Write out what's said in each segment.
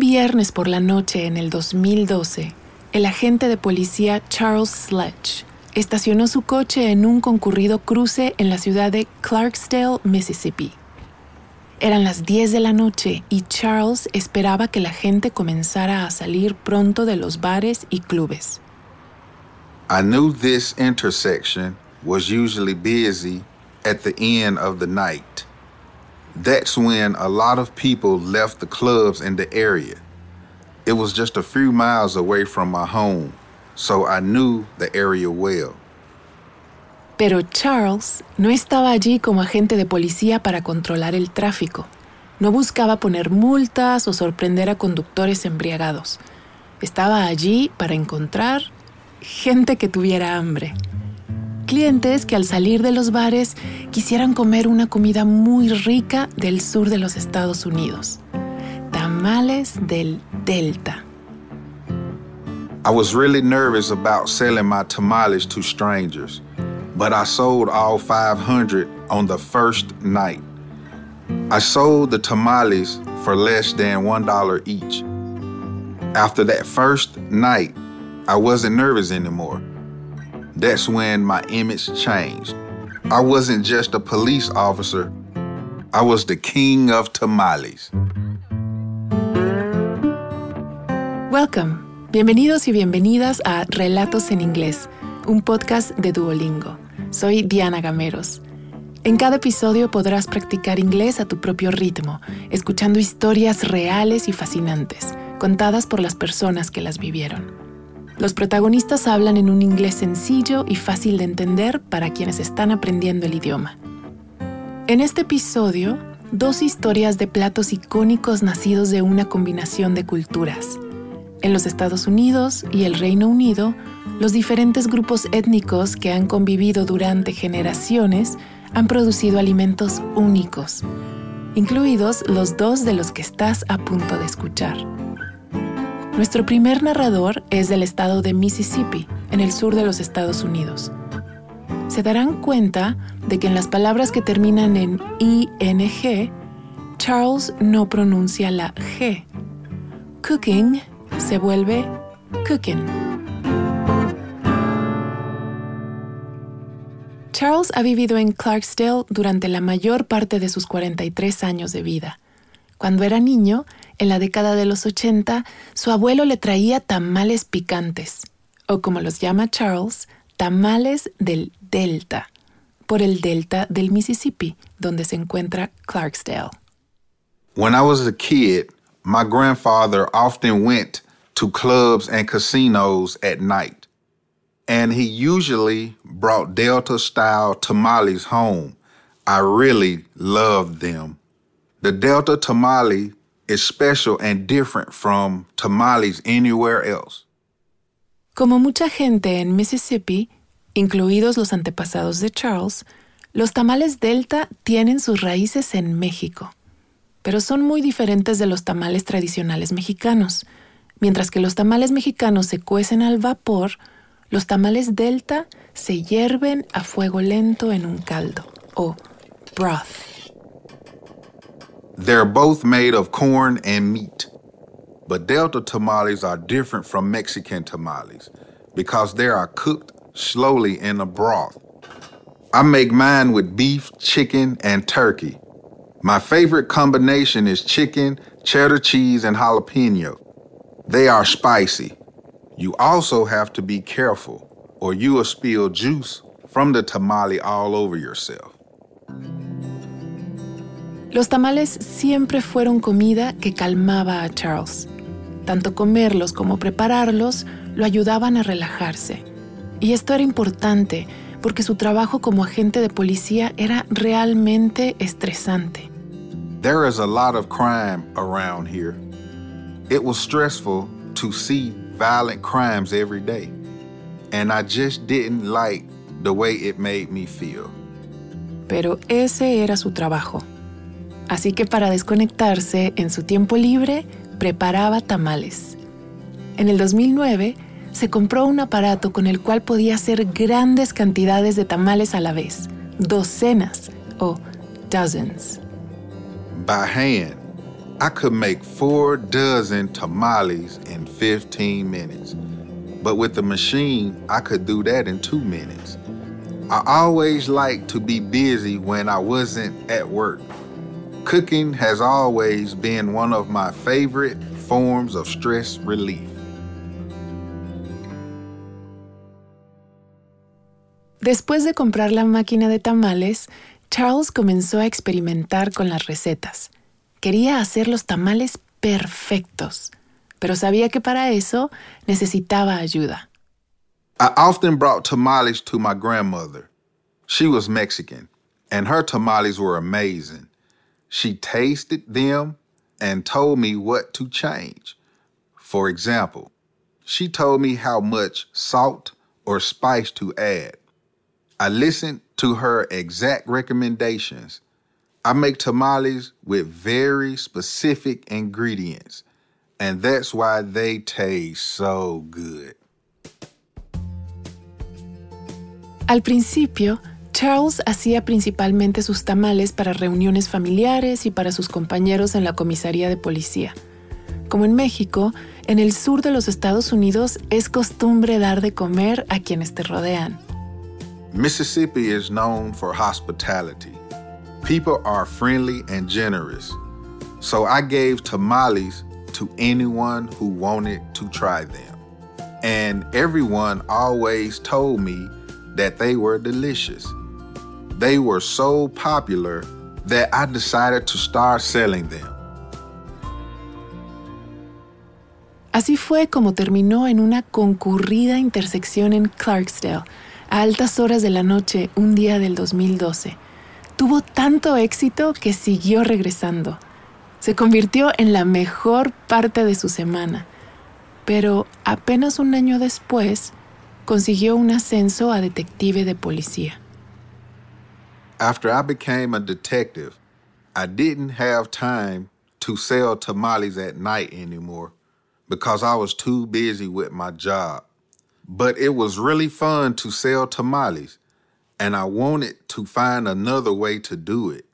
viernes por la noche en el 2012, el agente de policía Charles Sledge estacionó su coche en un concurrido cruce en la ciudad de Clarksdale, Mississippi. Eran las 10 de la noche y Charles esperaba que la gente comenzara a salir pronto de los bares y clubes. I knew this intersection was usually busy at the end of the night. That's when a lot of people left the clubs in the area. It was just a few miles away from my home, so I knew the area well. Pero Charles no estaba allí como agente de policía para controlar el tráfico. No buscaba poner multas o sorprender a conductores embriagados. Estaba allí para encontrar gente que tuviera hambre. Clientes que al salir de los bares quisieran comer una comida muy rica del sur de los Estados Unidos. Tamales del Delta. I was really nervous about selling my tamales to strangers, but I sold all 500 on the first night. I sold the tamales for less than $1 each. After that first night, I wasn't nervous anymore. That's when my image changed. I wasn't just a police officer, I was the king of tamales. Welcome. Bienvenidos y bienvenidas a Relatos en Inglés, un podcast de Duolingo. Soy Diana Gameros. En cada episodio podrás practicar inglés a tu propio ritmo, escuchando historias reales y fascinantes, contadas por las personas que las vivieron. Los protagonistas hablan en un inglés sencillo y fácil de entender para quienes están aprendiendo el idioma. En este episodio, dos historias de platos icónicos nacidos de una combinación de culturas. En los Estados Unidos y el Reino Unido, los diferentes grupos étnicos que han convivido durante generaciones han producido alimentos únicos, incluidos los dos de los que estás a punto de escuchar. Nuestro primer narrador es del estado de Mississippi, en el sur de los Estados Unidos. Se darán cuenta de que en las palabras que terminan en ING, Charles no pronuncia la G. Cooking se vuelve cooking. Charles ha vivido en Clarksdale durante la mayor parte de sus 43 años de vida. Cuando era niño, en la década de los 80, su abuelo le traía tamales picantes, o como los llama Charles, tamales del Delta, por el delta del Mississippi, donde se encuentra Clarksdale. When I was a kid, my grandfather often went to clubs and casinos at night, and he usually brought Delta style tamales home. I really loved them. The Delta tamale is special and different from tamales anywhere else. Como mucha gente en Mississippi, incluidos los antepasados de Charles, los tamales Delta tienen sus raíces en México, pero son muy diferentes de los tamales tradicionales mexicanos. Mientras que los tamales mexicanos se cuecen al vapor, los tamales Delta se hierven a fuego lento en un caldo o broth. They're both made of corn and meat. But Delta tamales are different from Mexican tamales because they are cooked slowly in a broth. I make mine with beef, chicken, and turkey. My favorite combination is chicken, cheddar cheese, and jalapeno. They are spicy. You also have to be careful, or you will spill juice from the tamale all over yourself. Los tamales siempre fueron comida que calmaba a Charles. Tanto comerlos como prepararlos lo ayudaban a relajarse. Y esto era importante porque su trabajo como agente de policía era realmente estresante. There is a lot of crime around here. It was stressful to see violent crimes every day, and I just didn't like the way it made me feel. Pero ese era su trabajo. Así que para desconectarse en su tiempo libre, preparaba tamales. En el 2009, se compró un aparato con el cual podía hacer grandes cantidades de tamales a la vez, docenas o dozens. By hand, I could make four dozen tamales in 15 minutes. But with the machine, I could do that in two minutes. I always liked to be busy when I wasn't at work. Cooking has always been one of my favorite forms of stress relief. Después de comprar la máquina de tamales, Charles comenzó a experimentar con las recetas. Quería hacer los tamales perfectos, pero sabía que para eso necesitaba ayuda. I often brought tamales to my grandmother. She was Mexican, and her tamales were amazing. She tasted them and told me what to change. For example, she told me how much salt or spice to add. I listened to her exact recommendations. I make tamales with very specific ingredients, and that's why they taste so good. Al principio, Charles hacía principalmente sus tamales para reuniones familiares y para sus compañeros en la comisaría de policía. Como en México, en el sur de los Estados Unidos es costumbre dar de comer a quienes te rodean. Mississippi is known for hospitality. People are friendly and generous. So I gave tamales to anyone who wanted to try them. And everyone always told me that they were delicious. They were so popular that I decided to start selling them. Así fue como terminó en una concurrida intersección en Clarksdale a altas horas de la noche un día del 2012. Tuvo tanto éxito que siguió regresando. Se convirtió en la mejor parte de su semana. Pero apenas un año después, consiguió un ascenso a detective de policía. After I became a detective, I didn't have time to sell tamales at night anymore because I was too busy with my job. But it was really fun to sell tamales, and I wanted to find another way to do it.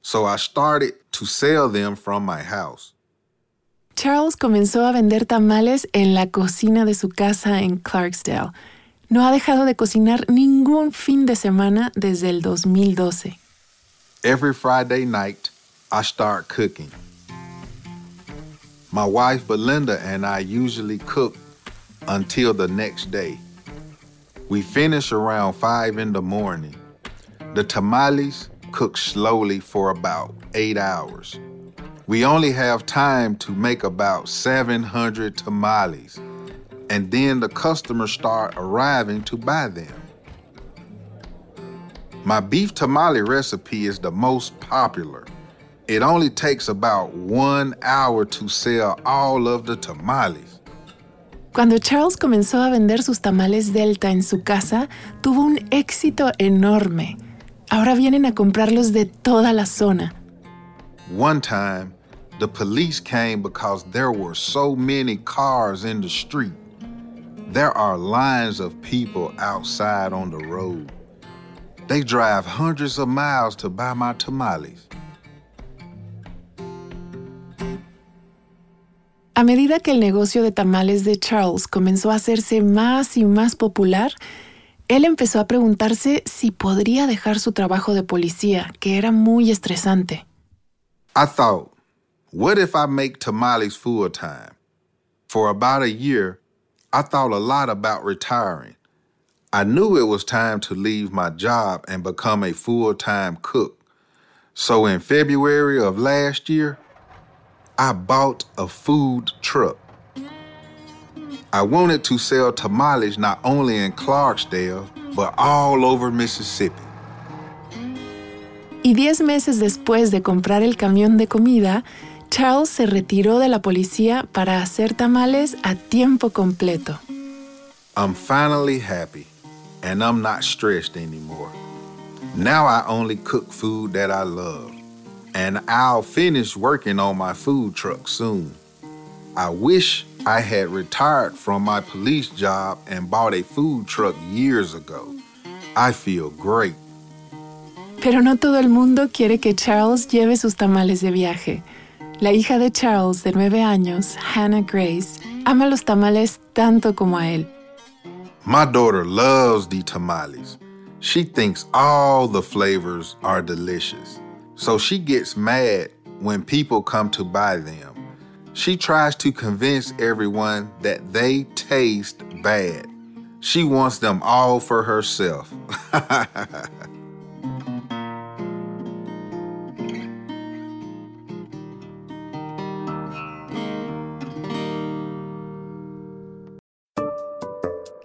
So I started to sell them from my house. Charles comenzó a vender tamales en la cocina de su casa en Clarksdale. No ha dejado de cocinar ningún fin de semana desde el 2012. Every Friday night, I start cooking. My wife Belinda and I usually cook until the next day. We finish around 5 in the morning. The tamales cook slowly for about 8 hours. We only have time to make about 700 tamales, and then the customers start arriving to buy them. My beef tamale recipe is the most popular. It only takes about one hour to sell all of the tamales. Cuando Charles comenzó a vender sus tamales Delta en su casa, tuvo un éxito enorme. Ahora vienen a comprarlos de toda la zona. One time, the police came because there were so many cars in the street. There are lines of people outside on the road. They drive hundreds of miles to buy my tamales. A medida que el negocio de tamales de Charles comenzó a hacerse más y más popular, él empezó a preguntarse si podría dejar su trabajo de policía, que era muy estresante. I thought, what if I make tamales full time? For about a year, I thought a lot about retiring. I knew it was time to leave my job and become a full time cook. So in February of last year, I bought a food truck. I wanted to sell tamales not only in Clarksdale, but all over Mississippi. Y diez meses después de comprar el camión de comida, Charles se retiró de la policía para hacer tamales a tiempo completo. I'm finally happy, and I'm not stressed anymore. Now I only cook food that I love. and I'll finish working on my food truck soon. I wish I had retired from my police job and bought a food truck years ago. I feel great. Pero no todo el mundo quiere que Charles lleve sus tamales de viaje. La hija de Charles, de nueve años, Hannah Grace, ama los tamales tanto como a él. My daughter loves the tamales. She thinks all the flavors are delicious. So she gets mad when people come to buy them. She tries to convince everyone that they taste bad. She wants them all for herself.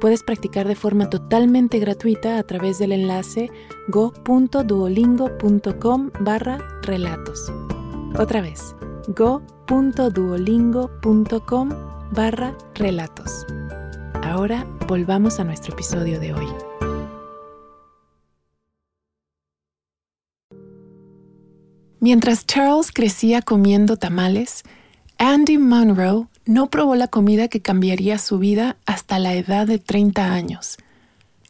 puedes practicar de forma totalmente gratuita a través del enlace go.duolingo.com barra relatos. Otra vez, go.duolingo.com barra relatos. Ahora volvamos a nuestro episodio de hoy. Mientras Charles crecía comiendo tamales, Andy Monroe no probó la comida que cambiaría su vida hasta la edad de 30 años.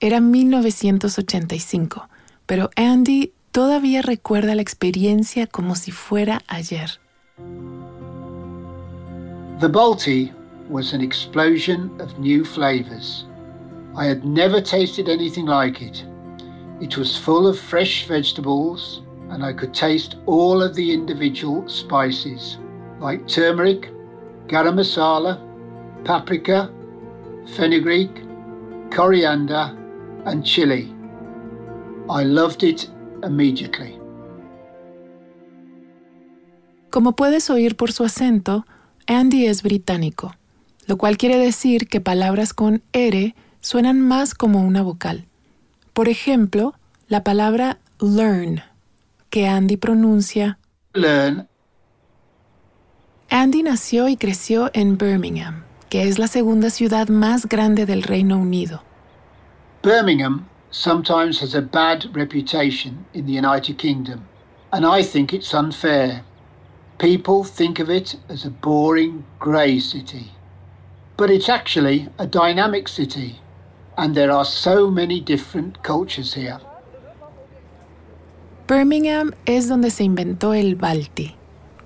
Era 1985, pero Andy todavía recuerda la experiencia como si fuera ayer. The Balti was an explosion of new flavors. I had never tasted anything like it. It was full of fresh vegetables, and I could taste all of the individual spices, like turmeric, garam masala, paprika, fenugreek, coriander, and chili. I loved it immediately. Como puedes oír por su acento, Andy es británico, lo cual quiere decir que palabras con R suenan más como una vocal. Por ejemplo, la palabra learn, que Andy pronuncia Learn Andy nació y creció en Birmingham, que es la segunda ciudad más grande del Reino Unido. Birmingham sometimes has a bad reputation in the United Kingdom, and I think it's unfair. People think of it as a boring, grey city. But it's actually a dynamic city, and there are so many different cultures here. Birmingham es donde se inventó el Balti,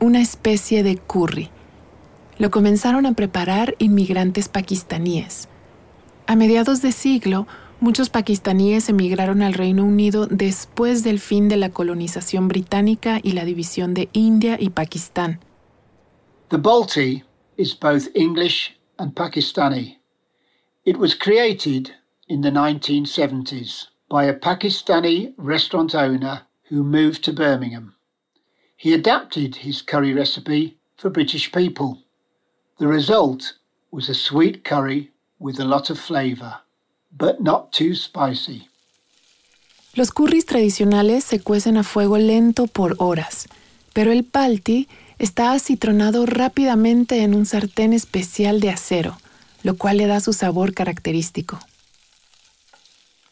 una especie de curry. Lo comenzaron a preparar inmigrantes pakistaníes. A mediados de siglo, muchos pakistaníes emigraron al Reino Unido después del fin de la colonización británica y la división de India y Pakistán. The Balti is both English and Pakistani. It was created in the 1970s by a Pakistani restaurant owner who moved to Birmingham. He adapted his curry recipe for British people. The result was a sweet curry with a lot of flavour, but not too spicy. Los curries tradicionales se cuecen a fuego lento por horas, pero el Balti está acitronado rápidamente en un sartén especial de acero, lo cual le da su sabor característico.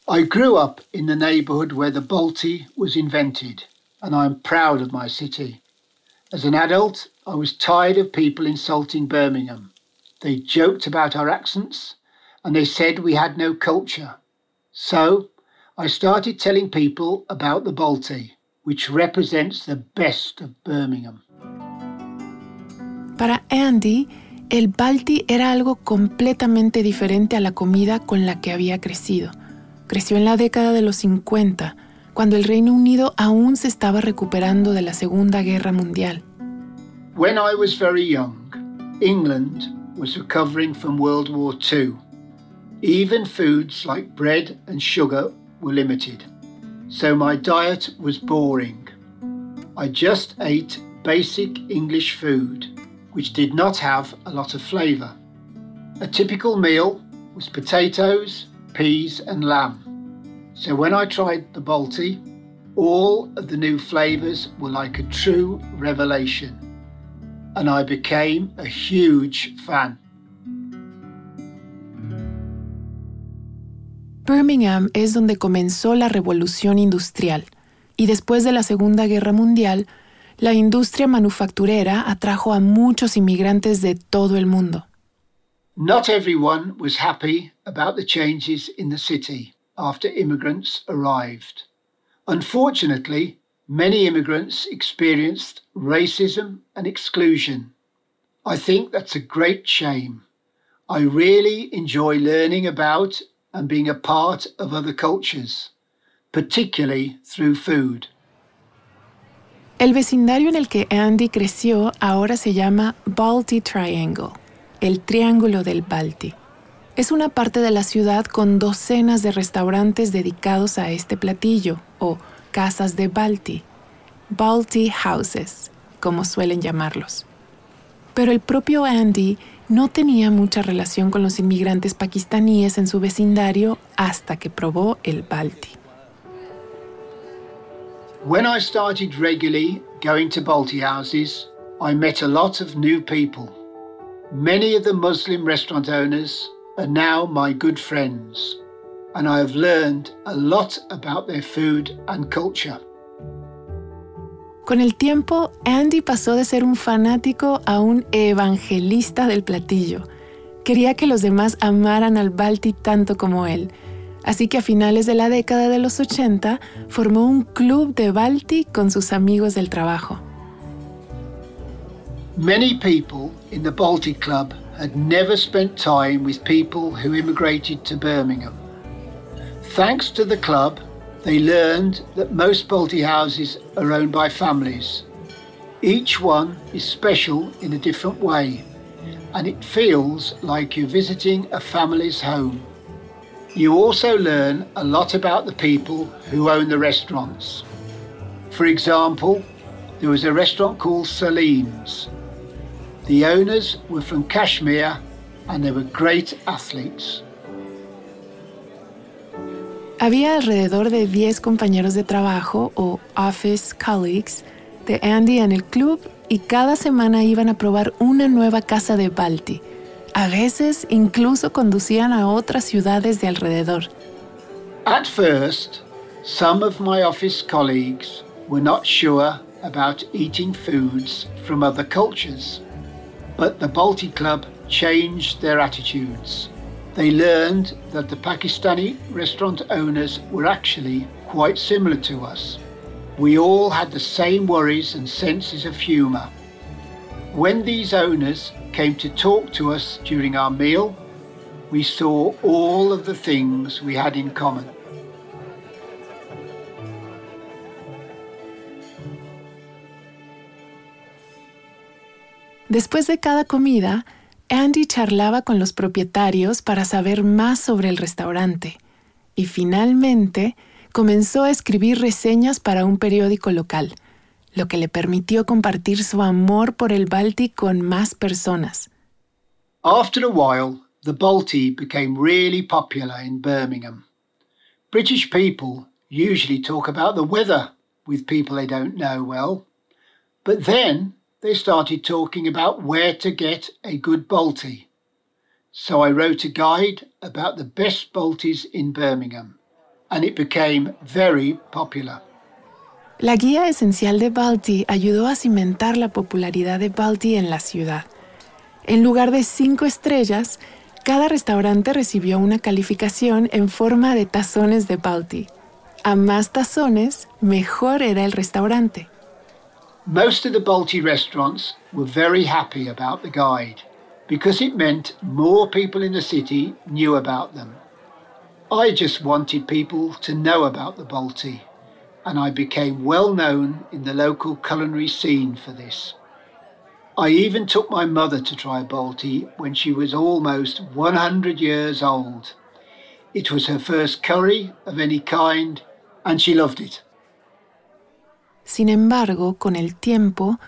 I grew up in the neighbourhood where the Balti was invented, and I'm proud of my city. As an adult, I was tired of people insulting Birmingham. They joked about our accents, and they said we had no culture. So I started telling people about the Balti, which represents the best of Birmingham. Para Andy, el Balti era algo completamente diferente a la comida con la que había crecido. Creció en la década de los 50, cuando el Reino Unido aún se estaba recuperando de la Segunda Guerra Mundial. When I was very young, England was recovering from World War II. Even foods like bread and sugar were limited, so my diet was boring. I just ate basic English food, which did not have a lot of flavour. A typical meal was potatoes, peas, and lamb. So when I tried the Balti, all of the new flavours were like a true revelation. and I became a huge fan. Birmingham es donde comenzó la revolución industrial y después de la Segunda Guerra Mundial, la industria manufacturera atrajo a muchos inmigrantes de todo el mundo. Not everyone was happy about the changes in the city after immigrants arrived. Unfortunately, many immigrants experienced racism and exclusion. I think that's a great shame. I really enjoy learning about and being a part of other cultures, particularly through food. El vecindario en el que Andy creció ahora se llama Balti Triangle el Triángulo del Balti. Es una parte de la ciudad con docenas de restaurantes dedicados a este platillo, o casas de Balti, Balti Houses, como suelen llamarlos. Pero el propio Andy no tenía mucha relación con los inmigrantes pakistaníes en su vecindario hasta que probó el Balti. When I started regularly going to Balti houses, I met a lot of new people. Many of the Muslim restaurant owners are now my good friends, and I have learned a lot about their food and culture. Con el tiempo, Andy pasó de ser un fanático a un evangelista del platillo. Quería que los demás amaran al Balti tanto como él. Así que a finales de la década de los 80 formó un club de Balti con sus amigos del trabajo. Many people in the Baltic Club had never spent time with people who immigrated to Birmingham. Thanks to the club, they learned that most Balti houses are owned by families. Each one is special in a different way, and it feels like you're visiting a family's home. You also learn a lot about the people who own the restaurants. For example, there was a restaurant called Salim's the owners were from Kashmir and they were great athletes. Había alrededor de 10 compañeros de trabajo o office colleagues de Andy en el club y cada semana iban a probar una nueva casa de Balti. A veces incluso conducían a otras ciudades de alrededor. At first, some of my office colleagues were not sure about eating foods from other cultures. But the Balti Club changed their attitudes. They learned that the Pakistani restaurant owners were actually quite similar to us. We all had the same worries and senses of humour. When these owners came to talk to us during our meal, we saw all of the things we had in common. Después de cada comida, Andy charlaba con los propietarios para saber más sobre el restaurante y finalmente comenzó a escribir reseñas para un periódico local, lo que le permitió compartir su amor por el Balti con más personas. After a while, the Balti became really popular in Birmingham. British people usually talk about the weather with people they don't know well. But then they started talking about where to get a good Balti. So I wrote a guide about the best Baltis in Birmingham, and it became very popular. La guía esencial de Balti ayudó a cimentar la popularidad de Balti en la ciudad. En lugar de cinco estrellas, cada restaurante recibió una calificación en forma de tazones de Balti. A más tazones, mejor era el restaurante. Most of the Balti restaurants were very happy about the guide because it meant more people in the city knew about them. I just wanted people to know about the Balti, and I became well known in the local culinary scene for this. I even took my mother to try Balti when she was almost 100 years old. It was her first curry of any kind, and she loved it. Sin embargo, con el tiempo,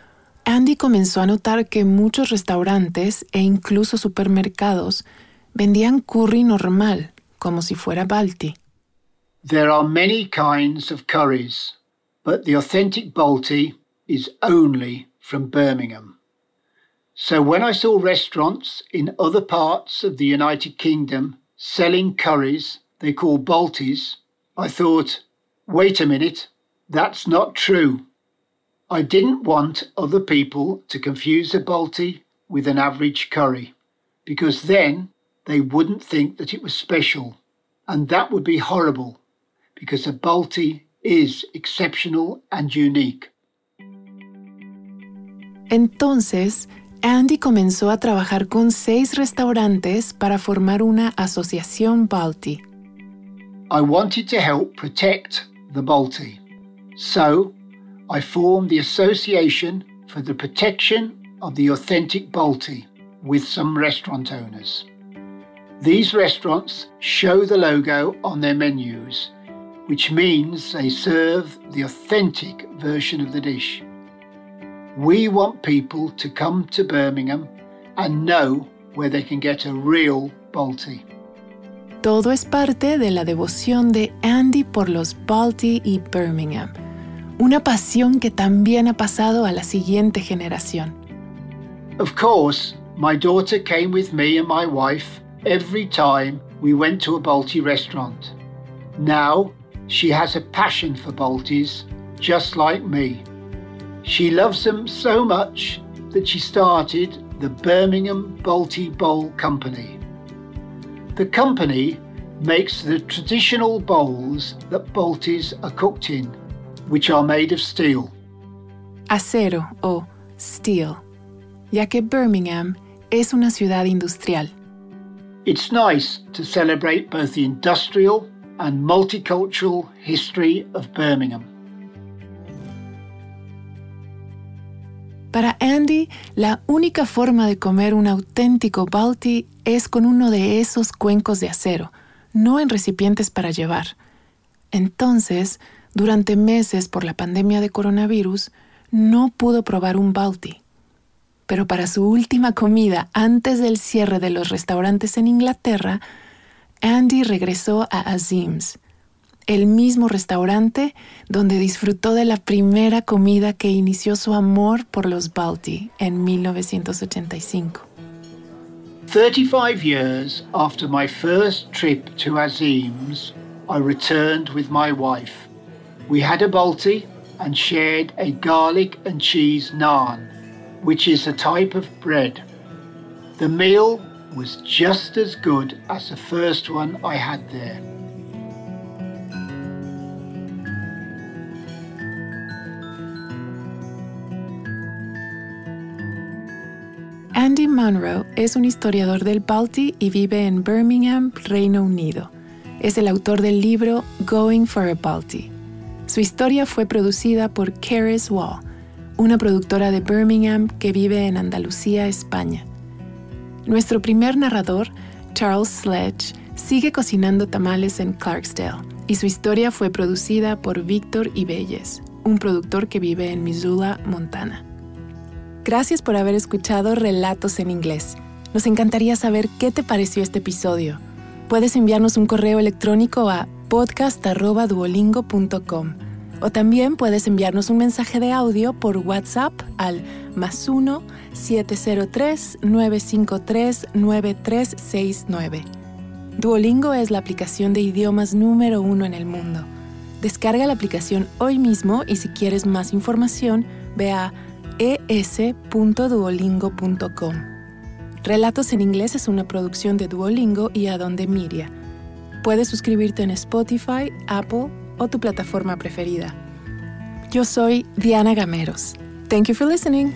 Andy comenzó a notar que muchos restaurantes e incluso supermercados vendían curry normal, como si fuera Balti. There are many kinds of curries, but the authentic Balti is only from Birmingham. So when I saw restaurants in other parts of the United Kingdom selling curries they call Baltis, I thought, wait a minute, that's not true. I didn't want other people to confuse a balti with an average curry, because then they wouldn't think that it was special, and that would be horrible, because a balti is exceptional and unique. Entonces, Andy comenzó a trabajar con seis restaurantes para formar una asociación Balti. I wanted to help protect the Balti. So, I formed the Association for the Protection of the Authentic Balti with some restaurant owners. These restaurants show the logo on their menus, which means they serve the authentic version of the dish. We want people to come to Birmingham and know where they can get a real Balti. Todo es parte de la devoción de Andy por los Balti y Birmingham, una pasión que también ha pasado a la siguiente generación. Of course, my daughter came with me and my wife every time we went to a Balti restaurant. Now, she has a passion for Baltis, just like me. She loves them so much that she started the Birmingham Balti Bowl Company. The company makes the traditional bowls that Baltis are cooked in, which are made of steel. Acero o steel, ya que Birmingham es una ciudad industrial. It's nice to celebrate both the industrial and multicultural history of Birmingham. Para Andy, la única forma de comer un auténtico Balti es con uno de esos cuencos de acero, no en recipientes para llevar. Entonces, durante meses por la pandemia de coronavirus, no pudo probar un Balti. Pero para su última comida antes del cierre de los restaurantes en Inglaterra, Andy regresó a Azim's, el mismo restaurante donde disfrutó de la primera comida que inició su amor por los Balti en 1985. 35 years after my first trip to Azim's, I returned with my wife. We had a Balti and shared a garlic and cheese naan, which is a type of bread. The meal was just as good as the first one I had there. Andy Munro es un historiador del Balti y vive en Birmingham, Reino Unido. Es el autor del libro Going for a Balti. Su historia fue producida por Keres Wall, una productora de Birmingham que vive en Andalucía, España. Nuestro primer narrador, Charles Sledge, sigue cocinando tamales en Clarksdale y su historia fue producida por Víctor Ibelles, un productor que vive en Missoula, Montana. Gracias por haber escuchado Relatos en Inglés. Nos encantaría saber qué te pareció este episodio. Puedes enviarnos un correo electrónico a podcast.duolingo.com o también puedes enviarnos un mensaje de audio por WhatsApp al más 1 703 953 9369. Duolingo es la aplicación de idiomas número uno en el mundo. Descarga la aplicación hoy mismo y si quieres más información, ve a es.duolingo.com. Relatos en inglés es una producción de Duolingo y Adonde Miria. Puedes suscribirte en Spotify, Apple o tu plataforma preferida. Yo soy Diana Gameros. Thank you for listening.